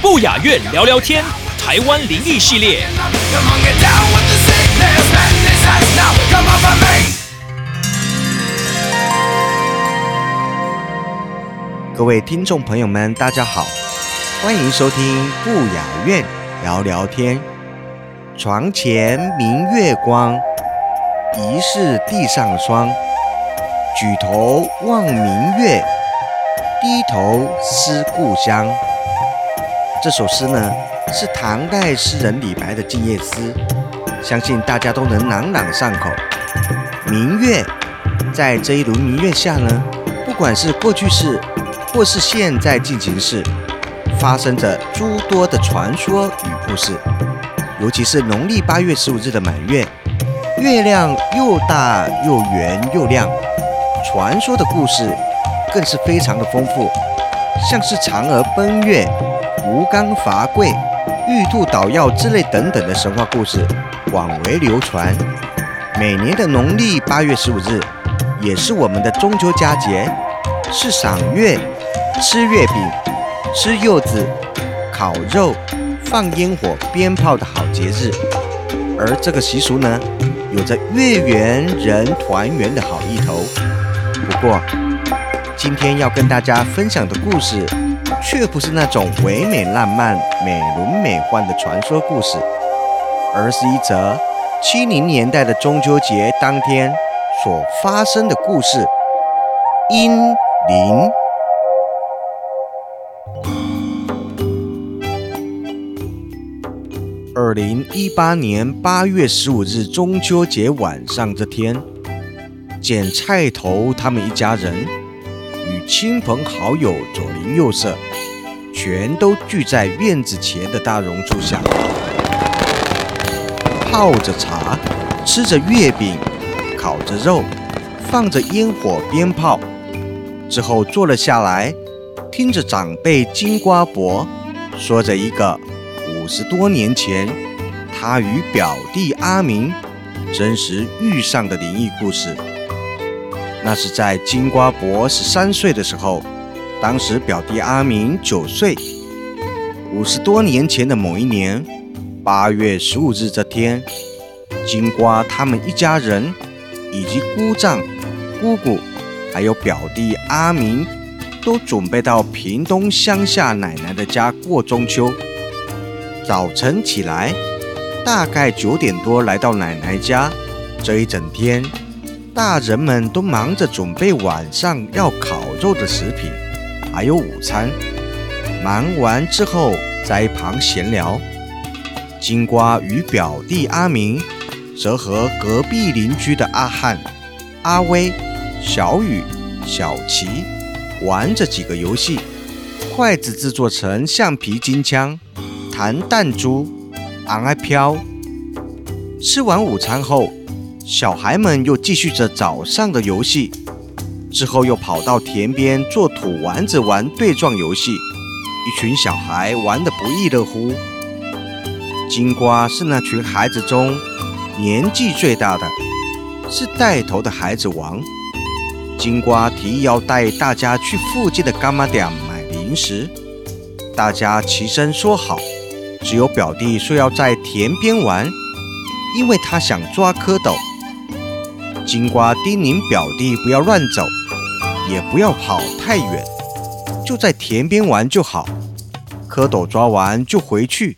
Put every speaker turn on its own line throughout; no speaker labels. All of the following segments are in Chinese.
不雅院聊聊天，台湾灵异系列。
各位听众朋友们，大家好，欢迎收听不雅院聊聊天。床前明月光，疑是地上霜。举头望明月，低头思故乡。这首诗呢，是唐代诗人李白的《静夜思》，相信大家都能朗朗上口。明月，在这一轮明月下呢，不管是过去式，或是现在进行式，发生着诸多的传说与故事。尤其是农历八月十五日的满月，月亮又大又圆又亮，传说的故事更是非常的丰富，像是嫦娥奔月、吴刚伐桂、玉兔捣药之类等等的神话故事广为流传。每年的农历八月十五日，也是我们的中秋佳节，是赏月、吃月饼、吃柚子、烤肉、放烟火、鞭炮的好节日。而这个习俗呢，有着月圆人团圆的好意头。不过，今天要跟大家分享的故事，却不是那种唯美浪漫、美轮美奂的传说故事，而是一则七零年代的中秋节当天所发生的故事——阴灵。二零一八年八月十五日中秋节晚上这天，捡菜头他们一家人亲朋好友左邻右舍，全都聚在院子前的大榕树下，泡着茶，吃着月饼，烤着肉，放着烟火鞭炮，之后坐了下来，听着长辈金瓜伯说着一个五十多年前他与表弟阿明真实遇上的灵异故事。那是在金瓜伯十三岁的时候，当时表弟阿明九岁。五十多年前的某一年八月十五日这天，金瓜他们一家人以及姑丈、姑姑，还有表弟阿明，都准备到屏东乡下奶奶的家过中秋。早晨起来，大概九点多来到奶奶家，这一整天。大人们都忙着准备晚上要烤肉的食品，还有午餐。忙完之后，在一旁闲聊。金瓜与表弟阿明，则和隔壁邻居的阿汉、阿威、小雨、小琪玩着几个游戏。筷子制作成橡皮筋枪，弹弹珠，昂爱飘。吃完午餐后。小孩们又继续着早上的游戏，之后又跑到田边做土丸子玩对撞游戏，一群小孩玩得不亦乐乎。金瓜是那群孩子中年纪最大的，是带头的孩子王。金瓜提议要带大家去附近的干妈店买零食，大家齐声说好，只有表弟说要在田边玩，因为他想抓蝌蚪。金瓜叮咛表弟不要乱走，也不要跑太远，就在田边玩就好。蝌蚪抓完就回去。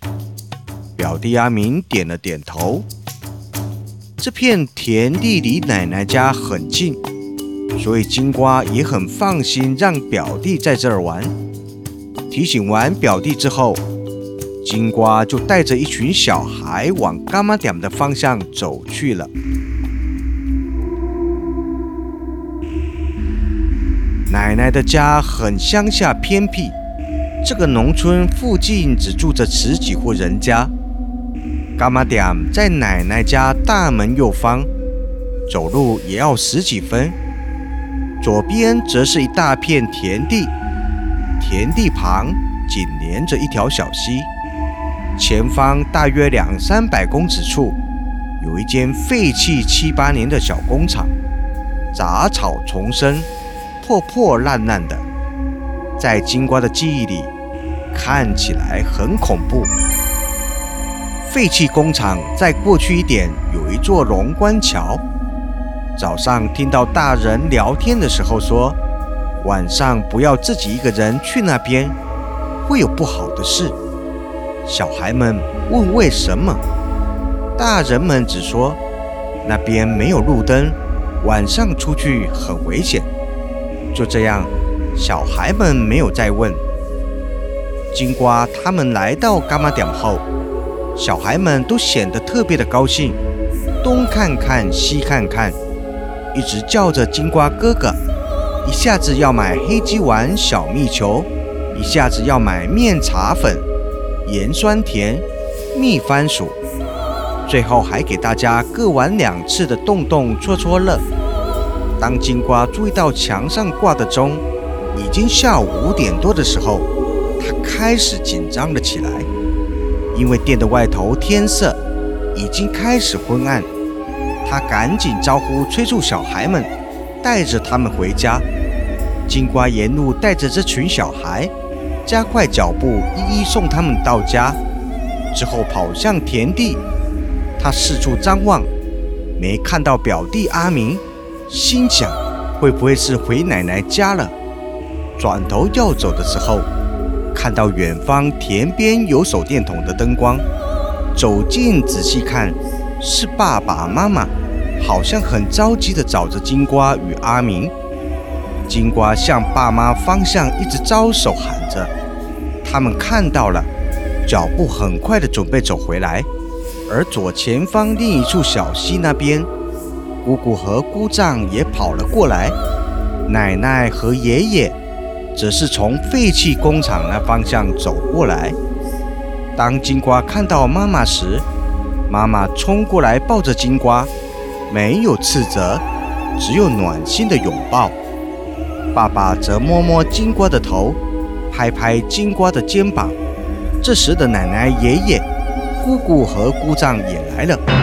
表弟阿明点了点头。这片田地离奶奶家很近，所以金瓜也很放心让表弟在这儿玩。提醒完表弟之后，金瓜就带着一群小孩往干妈点的方向走去了。奶奶的家很乡下偏僻，这个农村附近只住着十几户人家。伽马点在奶奶家大门右方，走路也要十几分。左边则是一大片田地，田地旁紧连着一条小溪。前方大约两三百公尺处，有一间废弃七八年的小工厂，杂草丛生，破破烂烂的，在金瓜的记忆里，看起来很恐怖。废弃工厂再过去一点，有一座龙关桥。早上听到大人聊天的时候说，晚上不要自己一个人去那边，会有不好的事。小孩们问为什么，大人们只说那边没有路灯，晚上出去很危险。就这样，小孩们没有再问。金瓜他们来到伽马点后，小孩们都显得特别的高兴，东看看西看看，一直叫着金瓜哥哥，一下子要买黑鸡丸、小蜜球，一下子要买面茶粉。盐酸甜蜜番薯，最后还给大家各玩两次的洞洞戳戳乐。当金瓜注意到墙上挂的钟已经下午五点多的时候，他开始紧张了起来，因为店的外头天色已经开始昏暗。他赶紧招呼催促小孩们，带着他们回家。金瓜沿路带着这群小孩。加快脚步，一一送他们到家，之后跑向田地。他四处张望，没看到表弟阿明，心想会不会是回奶奶家了？转头要走的时候，看到远方田边有手电筒的灯光，走近仔细看，是爸爸妈妈，好像很着急地找着金瓜与阿明。金瓜向爸妈方向一直招手喊着，他们看到了，脚步很快的准备走回来。而左前方另一处小溪那边，姑姑和姑丈也跑了过来，奶奶和爷爷则是从废弃工厂那方向走过来。当金瓜看到妈妈时，妈妈冲过来抱着金瓜，没有斥责，只有暖心的拥抱。爸爸则摸摸金瓜的头，拍拍金瓜的肩膀。这时的奶奶、爷爷、姑姑和姑丈也来了。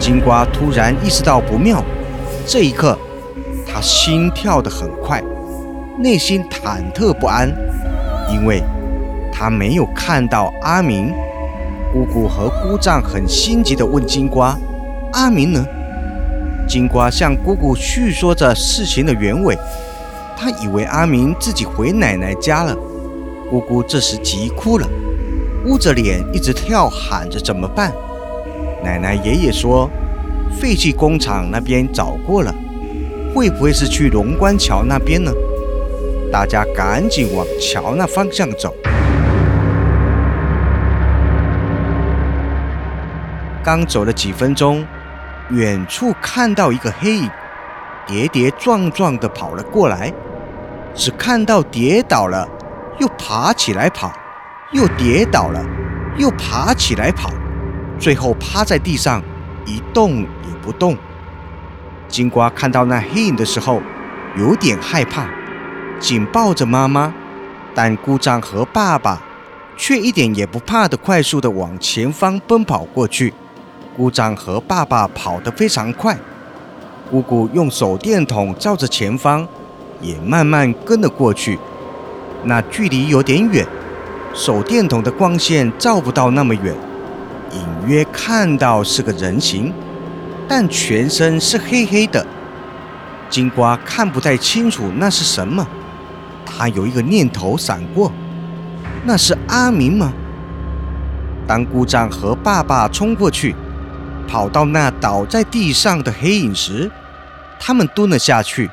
金瓜突然意识到不妙，这一刻，他心跳得很快，内心忐忑不安，因为他没有看到阿明。姑姑和姑丈很心急地问金瓜：“阿明呢？”金瓜向姑姑叙说着事情的原委，他以为阿明自己回奶奶家了。姑姑这时急哭了，捂着脸一直跳，喊着怎么办？奶奶爷爷说，废弃工厂那边找过了，会不会是去龙关桥那边呢？大家赶紧往桥那方向走。刚走了几分钟。远处看到一个黑影，跌跌撞撞的跑了过来，只看到跌倒了，又爬起来跑，又跌倒了，又爬起来跑，最后趴在地上一动也不动。金瓜看到那黑影的时候，有点害怕，紧抱着妈妈，但姑丈和爸爸却一点也不怕的，快速的往前方奔跑过去。姑丈和爸爸跑得非常快，姑姑用手电筒照着前方，也慢慢跟了过去。那距离有点远，手电筒的光线照不到那么远，约看到是个人形，但全身是黑黑的。金瓜看不太清楚那是什么，他有一个念头闪过：那是阿明吗？当姑丈和爸爸冲过去。跑到那倒在地上的黑影时，他们蹲了下去。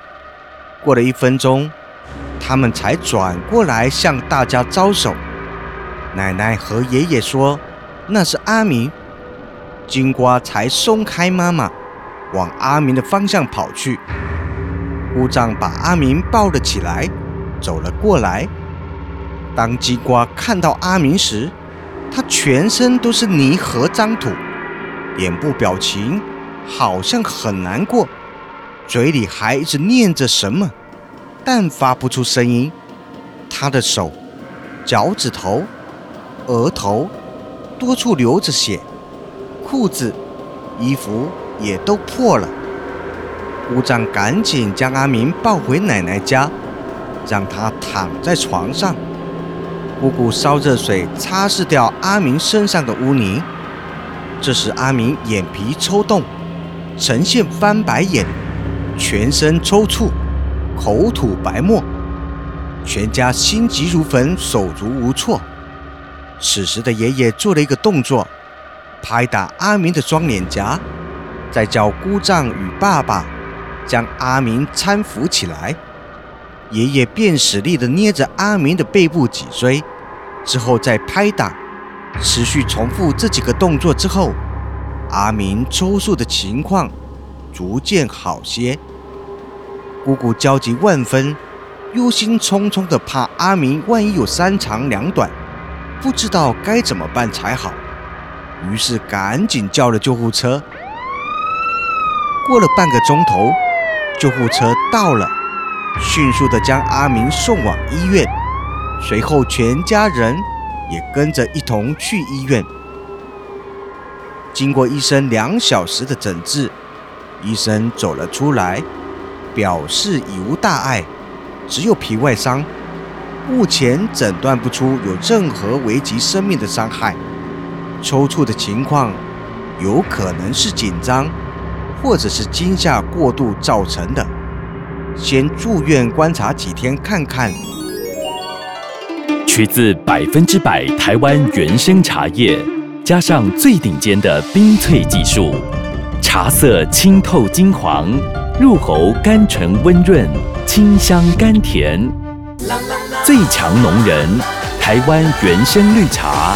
过了一分钟，他们才转过来向大家招手。奶奶和爷爷说：“那是阿明。”金瓜才松开妈妈，往阿明的方向跑去。姑丈把阿明抱了起来，走了过来。当金瓜看到阿明时，他全身都是泥和脏土，脸部表情好像很难过，嘴里还一直念着什么，但发不出声音。他的手、脚趾头、额头多处流着血，裤子、衣服也都破了。姑丈赶紧将阿明抱回奶奶家，让他躺在床上。姑姑烧热水擦拭掉阿明身上的污泥。这时，阿明眼皮抽动，呈现翻白眼，全身抽搐，口吐白沫。全家心急如焚，手足无措。此时的爷爷做了一个动作，拍打阿明的双脸颊，再叫姑丈与爸爸将阿明搀扶起来。爷爷便使力地捏着阿明的背部脊椎，之后再拍打，持续重复这几个动作之后，阿明抽搐的情况逐渐好些。姑姑焦急万分。忧心忡忡的，怕阿明万一有三长两短，不知道该怎么办才好。于是赶紧叫了救护车。过了半个钟头，救护车到了，迅速的将阿明送往医院。随后全家人也跟着一同去医院。经过医生两小时的诊治，医生走了出来，表示已无大碍。只有皮外伤，目前诊断不出有任何危及生命的伤害。抽搐的情况有可能是紧张，或者是惊吓过度造成的。先住院观察几天看看。
取自百分之百台湾原生茶叶，加上最顶尖的冰萃技术，茶色清透金黄，入喉甘醇温润。清香甘甜，最强浓人，台湾原生绿茶，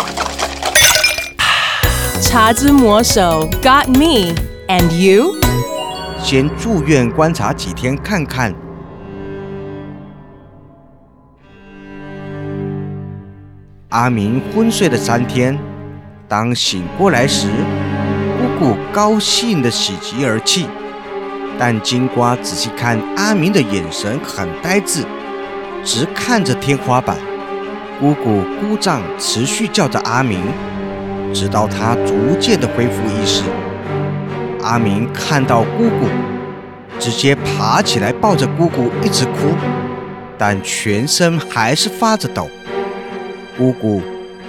茶之魔手 got me, and you?
先住院观察几天看看。阿明昏睡了三天，当醒过来时，姑姑高兴的喜极而泣。但金瓜仔细看阿明的眼神很呆滞，直看着天花板。姑姑姑丈持续叫着阿明，直到他逐渐的恢复意识。阿明看到姑姑，直接爬起来抱着姑姑一直哭，但全身还是发着抖。姑姑、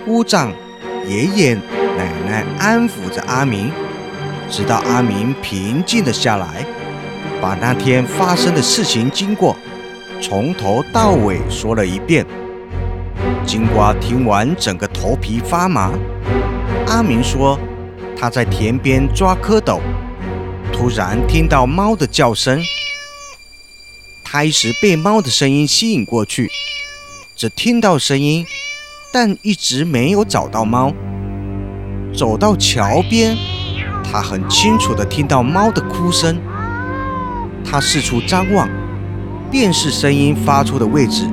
姑丈、爷爷、奶奶安抚着阿明，直到阿明平静了下来。把那天发生的事情经过从头到尾说了一遍。金瓜听完，整个头皮发麻。阿明说，他在田边抓蝌蚪，突然听到猫的叫声。他一时被猫的声音吸引过去，只听到声音，但一直没有找到猫。走到桥边，他很清楚地听到猫的哭声。他四处张望，辨识声音发出的位置，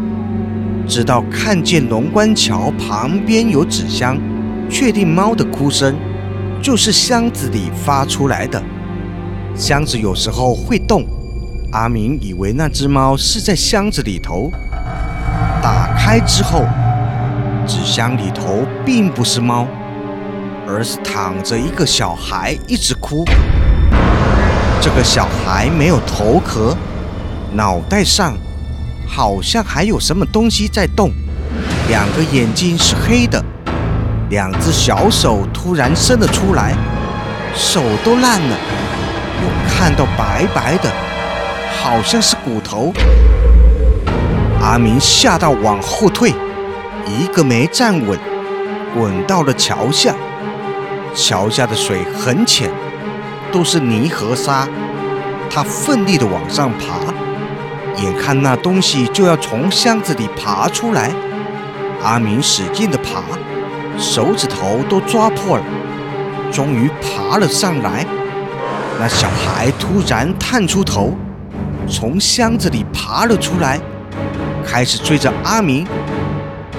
直到看见龙关桥旁边有纸箱，确定猫的哭声就是箱子里发出来的。箱子有时候会动，阿明以为那只猫是在箱子里头。打开之后，纸箱里头并不是猫，而是躺着一个小孩，一直哭。这个小孩没有头壳，脑袋上好像还有什么东西在动，两个眼睛是黑的，两只小手突然伸了出来，手都烂了，有看到白白的，好像是骨头。阿明吓到往后退，一个没站稳，滚到了桥下。桥下的水很浅，都是泥和沙。他奋力地往上爬，眼看那东西就要从箱子里爬出来，阿明使劲地爬，手指头都抓破了，终于爬了上来。那小孩突然探出头，从箱子里爬了出来。开始追着阿明，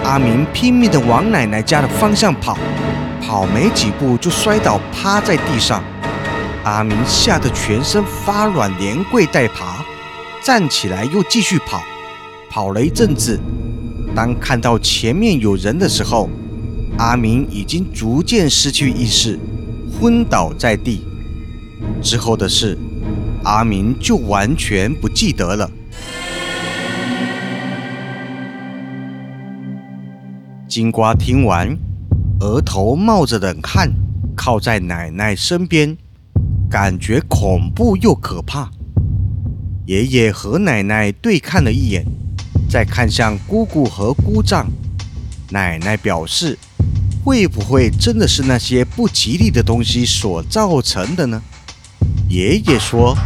阿明拼命地往奶奶家的方向跑，跑没几步就摔倒，趴在地上。阿明吓得全身发软，连跪带爬，站起来又继续跑。跑了一阵子，当看到前面有人的时候，阿明已经逐渐失去意识，昏倒在地。之后的事，阿明就完全不记得了。金瓜听完，额头冒着冷汗，靠在奶奶身边，感觉恐怖又可怕。爷爷和奶奶对看了一眼，再看向姑姑和姑丈。奶奶表示：“会不会真的是那些不吉利的东西所造成的呢？”爷爷说：“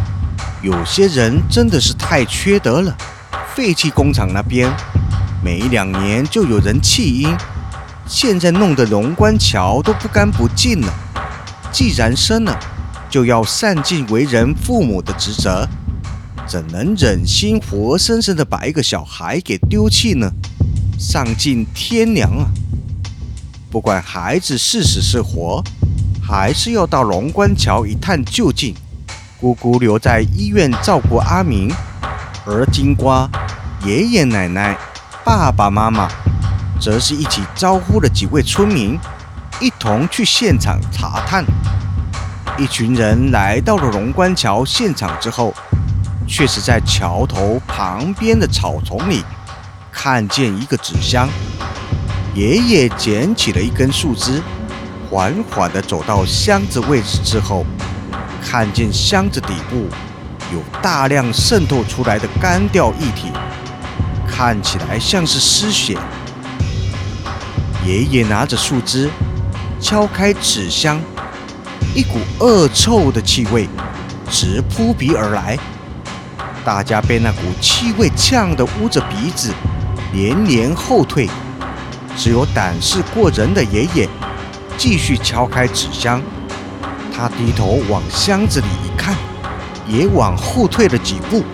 有些人真的是太缺德了，废弃工厂那边。”每两年就有人弃婴，现在弄得龙关桥都不干不净了。既然生了，就要善尽为人父母的职责，怎能忍心活生生的把一个小孩给丢弃呢？丧尽天良啊！不管孩子是死是活，还是要到龙关桥一探究竟。姑姑留在医院照顾阿明，而金瓜爷爷奶奶。爸爸妈妈则是一起招呼了几位村民，一同去现场查探。一群人来到了龙关桥现场之后，却是在桥头旁边的草丛里看见一个纸箱。爷爷捡起了一根树枝，缓缓地走到箱子位置之后，看见箱子底部有大量渗透出来的干掉液体。看起来像是失血。爷爷拿着树枝敲开纸箱，一股恶臭的气味直扑鼻而来。大家被那股气味呛得捂着鼻子，连连后退。只有胆识过人的爷爷继续敲开纸箱。他低头往箱子里一看，也往后退了几步。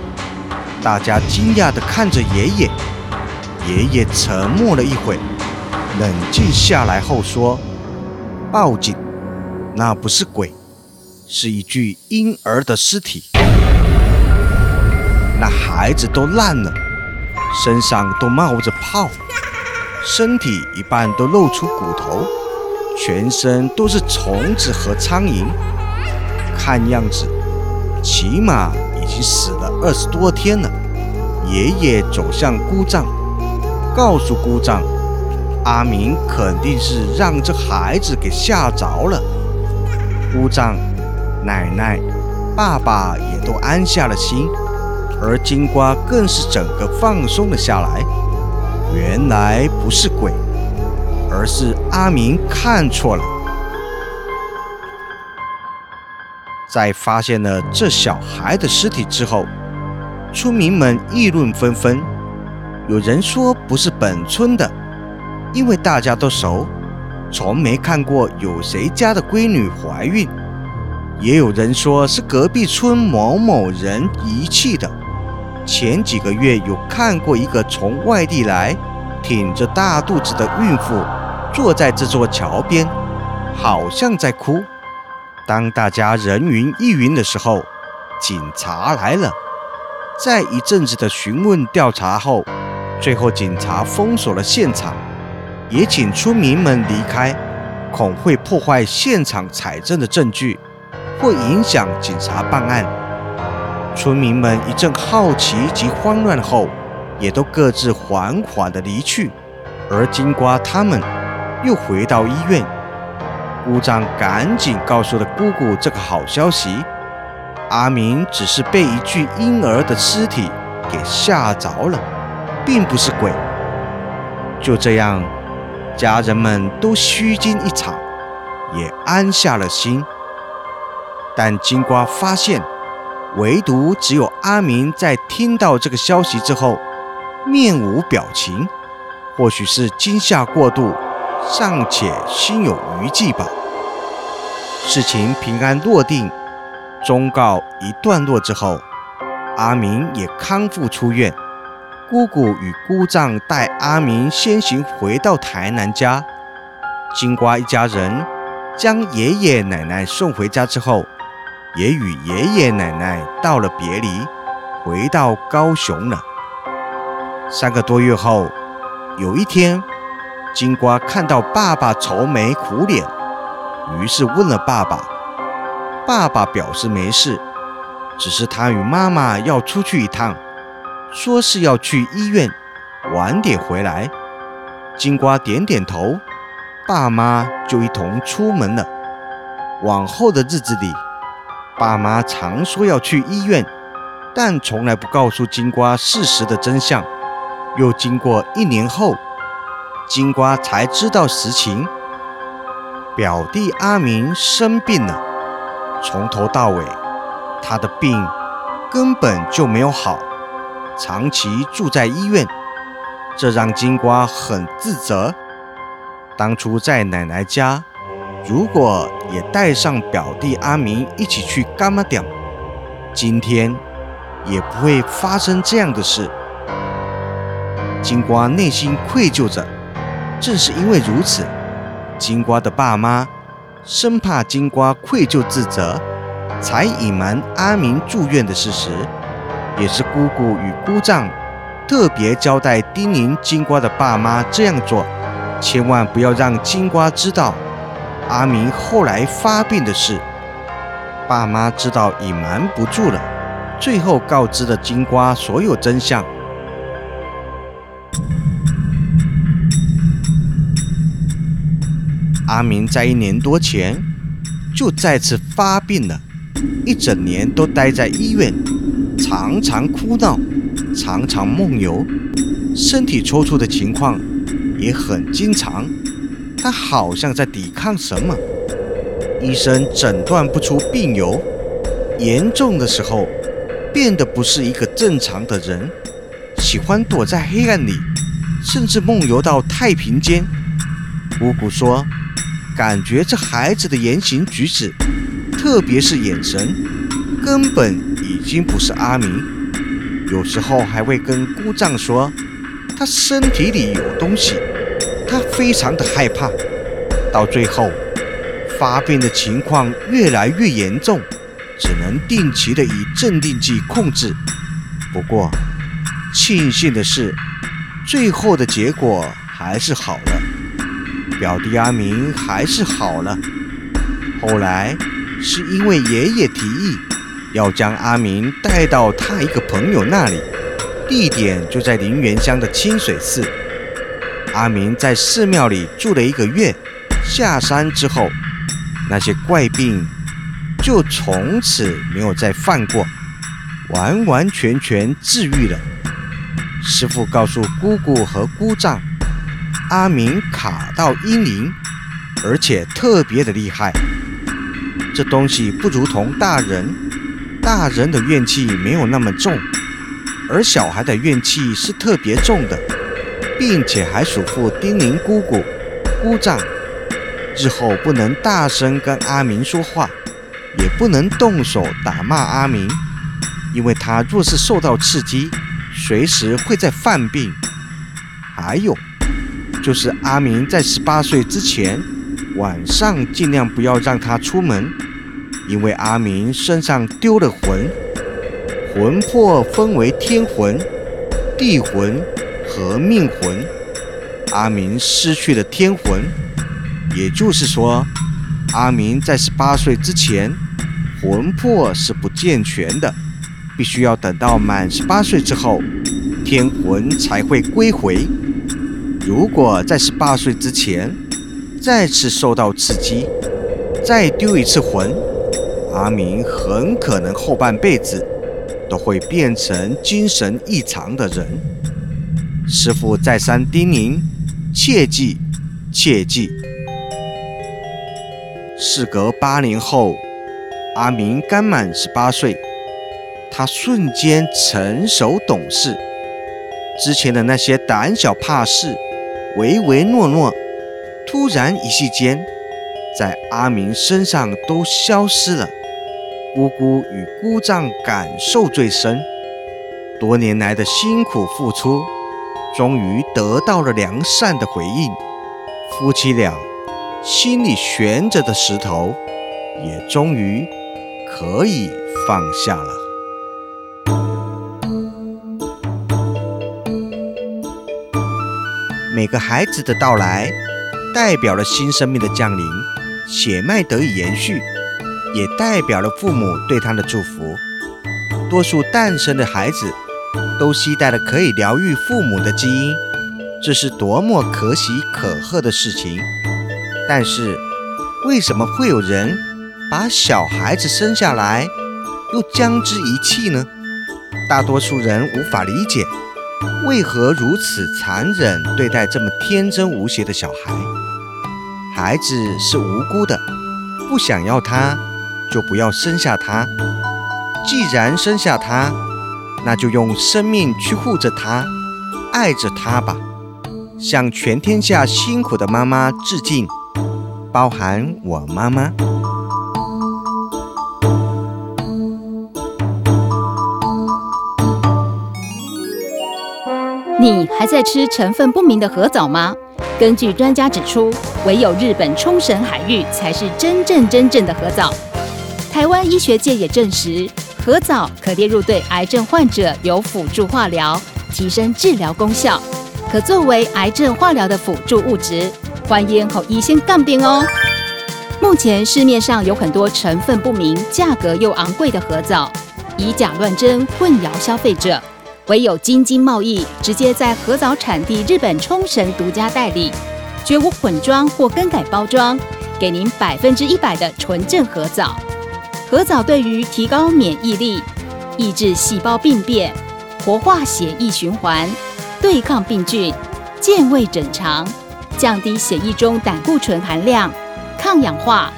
大家惊讶地看着爷爷，爷爷沉默了一会，冷静下来后说：“报警，那不是鬼，是一具婴儿的尸体。那孩子都烂了，身上都冒着泡，身体一半都露出骨头，全身都是虫子和苍蝇，看样子，起码……”已经死了二十多天了。爷爷走向姑丈，告诉姑丈，阿明肯定是让这孩子给吓着了。姑丈、奶奶、爸爸也都安下了心，而金瓜更是整个放松了下来。原来不是鬼，而是阿明看错了。在发现了这小孩的尸体之后，村民们议论纷纷。有人说不是本村的，因为大家都熟，从没看过有谁家的闺女怀孕；也有人说是隔壁村某某人遗弃的。前几个月有看过一个从外地来、挺着大肚子的孕妇，坐在这座桥边，好像在哭。当大家人云亦云的时候，警察来了。在一阵子的询问调查后，最后警察封锁了现场，也请村民们离开，恐会破坏现场采证的证据，或影响警察办案。村民们一阵好奇及慌乱后，也都各自缓缓地离去。而金瓜他们又回到医院。姑丈赶紧告诉了姑姑这个好消息：阿明只是被一具婴儿的尸体给吓着了，并不是鬼。就这样，家人们都虚惊一场，也安下了心。但金瓜发现，唯独只有阿明在听到这个消息之后，面无表情。或许是惊吓过度，尚且心有余悸吧。事情平安落定，忠告一段落之后，阿明也康复出院。姑姑与姑丈带阿明先行回到台南家。金瓜一家人将爷爷奶奶送回家之后，也与爷爷奶奶道了别离，回到高雄了。三个多月后。有一天，金瓜看到爸爸愁眉苦脸，于是问了爸爸。爸爸表示没事，只是他与妈妈要出去一趟，说是要去医院，晚点回来。金瓜点点头，爸妈就一同出门了。往后的日子里，爸妈常说要去医院，但从来不告诉金瓜事实的真相。又经过一年后，金瓜才知道实情。表弟阿明生病了，从头到尾，他的病根本就没有好，长期住在医院，这让金瓜很自责。当初在奶奶家，如果也带上表弟阿明一起去干妈店，今天也不会发生这样的事。金瓜内心愧疚着，正是因为如此，金瓜的爸妈生怕金瓜愧疚自责，才隐瞒阿明住院的事实。也是姑姑与姑丈特别交代叮咛金瓜的爸妈这样做，千万不要让金瓜知道阿明后来发病的事。爸妈知道隐瞒不住了，最后告知了金瓜所有真相。阿明在一年多前就再次发病了，一整年都待在医院，常常哭闹，常常梦游，身体抽搐的情况也很经常。他好像在抵抗什么，医生诊断不出病由，严重的时候变得不是一个正常的人，喜欢躲在黑暗里，甚至梦游到太平间。姑姑说。感觉这孩子的言行举止，特别是眼神，根本已经不是阿明。有时候还会跟姑丈说，他身体里有东西，他非常的害怕。到最后，发病的情况越来越严重，只能定期的以镇定剂控制。不过，庆幸的是，最后的结果还是好了。表弟阿明还是好了。后来是因为爷爷提议要将阿明带到他一个朋友那里，地点就在林园乡的清水寺。阿明在寺庙里住了一个月，下山之后，那些怪病就从此没有再犯过，完完全全治愈了。师傅告诉姑姑和姑丈。阿明卡到阴灵，而且特别的厉害。这东西不如同大人，大人的怨气没有那么重，而小孩的怨气是特别重的，并且还嘱咐丁宁姑姑、姑丈，日后不能大声跟阿明说话，也不能动手打骂阿明，因为他若是受到刺激，随时会在犯病。还有。就是阿明在十八岁之前，晚上尽量不要让他出门，因为阿明身上丢了魂，魂魄分为天魂、地魂和命魂。阿明失去了天魂，也就是说，阿明在十八岁之前，魂魄是不健全的，必须要等到满十八岁之后，天魂才会归回。如果在十八岁之前再次受到刺激，再丢一次魂，阿明很可能后半辈子都会变成精神异常的人。师傅再三叮咛，切记，切记。事隔八年后，阿明刚满十八岁，他瞬间成熟懂事，之前的那些胆小怕事、唯唯诺诺，突然一夕间，在阿明身上都消失了。姑姑与姑丈感受最深，多年来的辛苦付出，终于得到了良善的回应。夫妻俩。心里悬着的石头，也终于可以放下了。每个孩子的到来，代表了新生命的降临，血脉得以延续，也代表了父母对他的祝福。多数诞生的孩子，都携带了可以疗愈父母的基因，这是多么可喜可贺的事情！但是，为什么会有人把小孩子生下来又将之遗弃呢？大多数人无法理解，为何如此残忍对待这么天真无邪的小孩？孩子是无辜的，不想要他，就不要生下他。既然生下他，那就用生命去护着他，爱着他吧。向全天下辛苦的妈妈致敬。包含我妈妈。
你还在吃成分不明的河藻吗？根据专家指出，唯有日本冲绳海域才是真正真正的河藻。台湾医学界也证实，河藻可列入对癌症患者有辅助化疗，提升治疗功效，可作为癌症化疗的辅助物质。欢迎和医生杠边哦。目前市面上有很多成分不明、价格又昂贵的合藻，以假乱真，混淆消费者。唯有京津贸易直接在合藻产地日本冲绳独家代理，绝无混装或更改包装，给您百分之一百的纯正合藻。合藻对于提高免疫力、抑制细胞病变、活化血液循环、对抗病菌、健胃整肠。降低血液中胆固醇含量，抗氧化，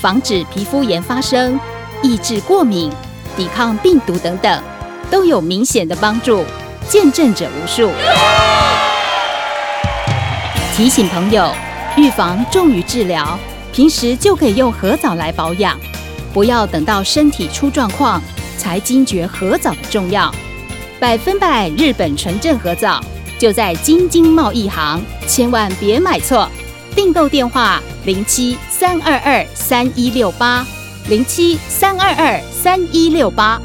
防止皮肤炎发生，抑制过敏，抵抗病毒等等，都有明显的帮助，见证者无数。提醒朋友，预防重于治疗，平时就可以用合藻来保养，不要等到身体出状况才惊觉合枣的重要。百分百日本纯正合枣。就在京津贸易行，千万别买错。订购电话：零七三二二三一六八，零七三二二三一六八。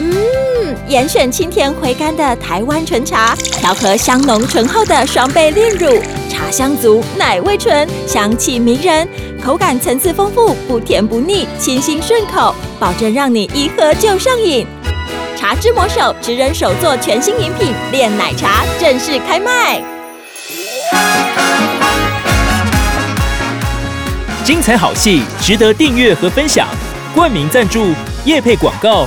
嗯，严选清甜回甘的台湾纯茶，调和香浓醇厚的双倍炼乳，茶香足，奶味纯，香气迷人，口感层次丰富，不甜不腻，清新顺口，保证让你一喝就上瘾。茶之魔手直人手作全新饮品炼奶茶正式开卖，
精彩好戏值得订阅和分享，冠名赞助、夜配广告、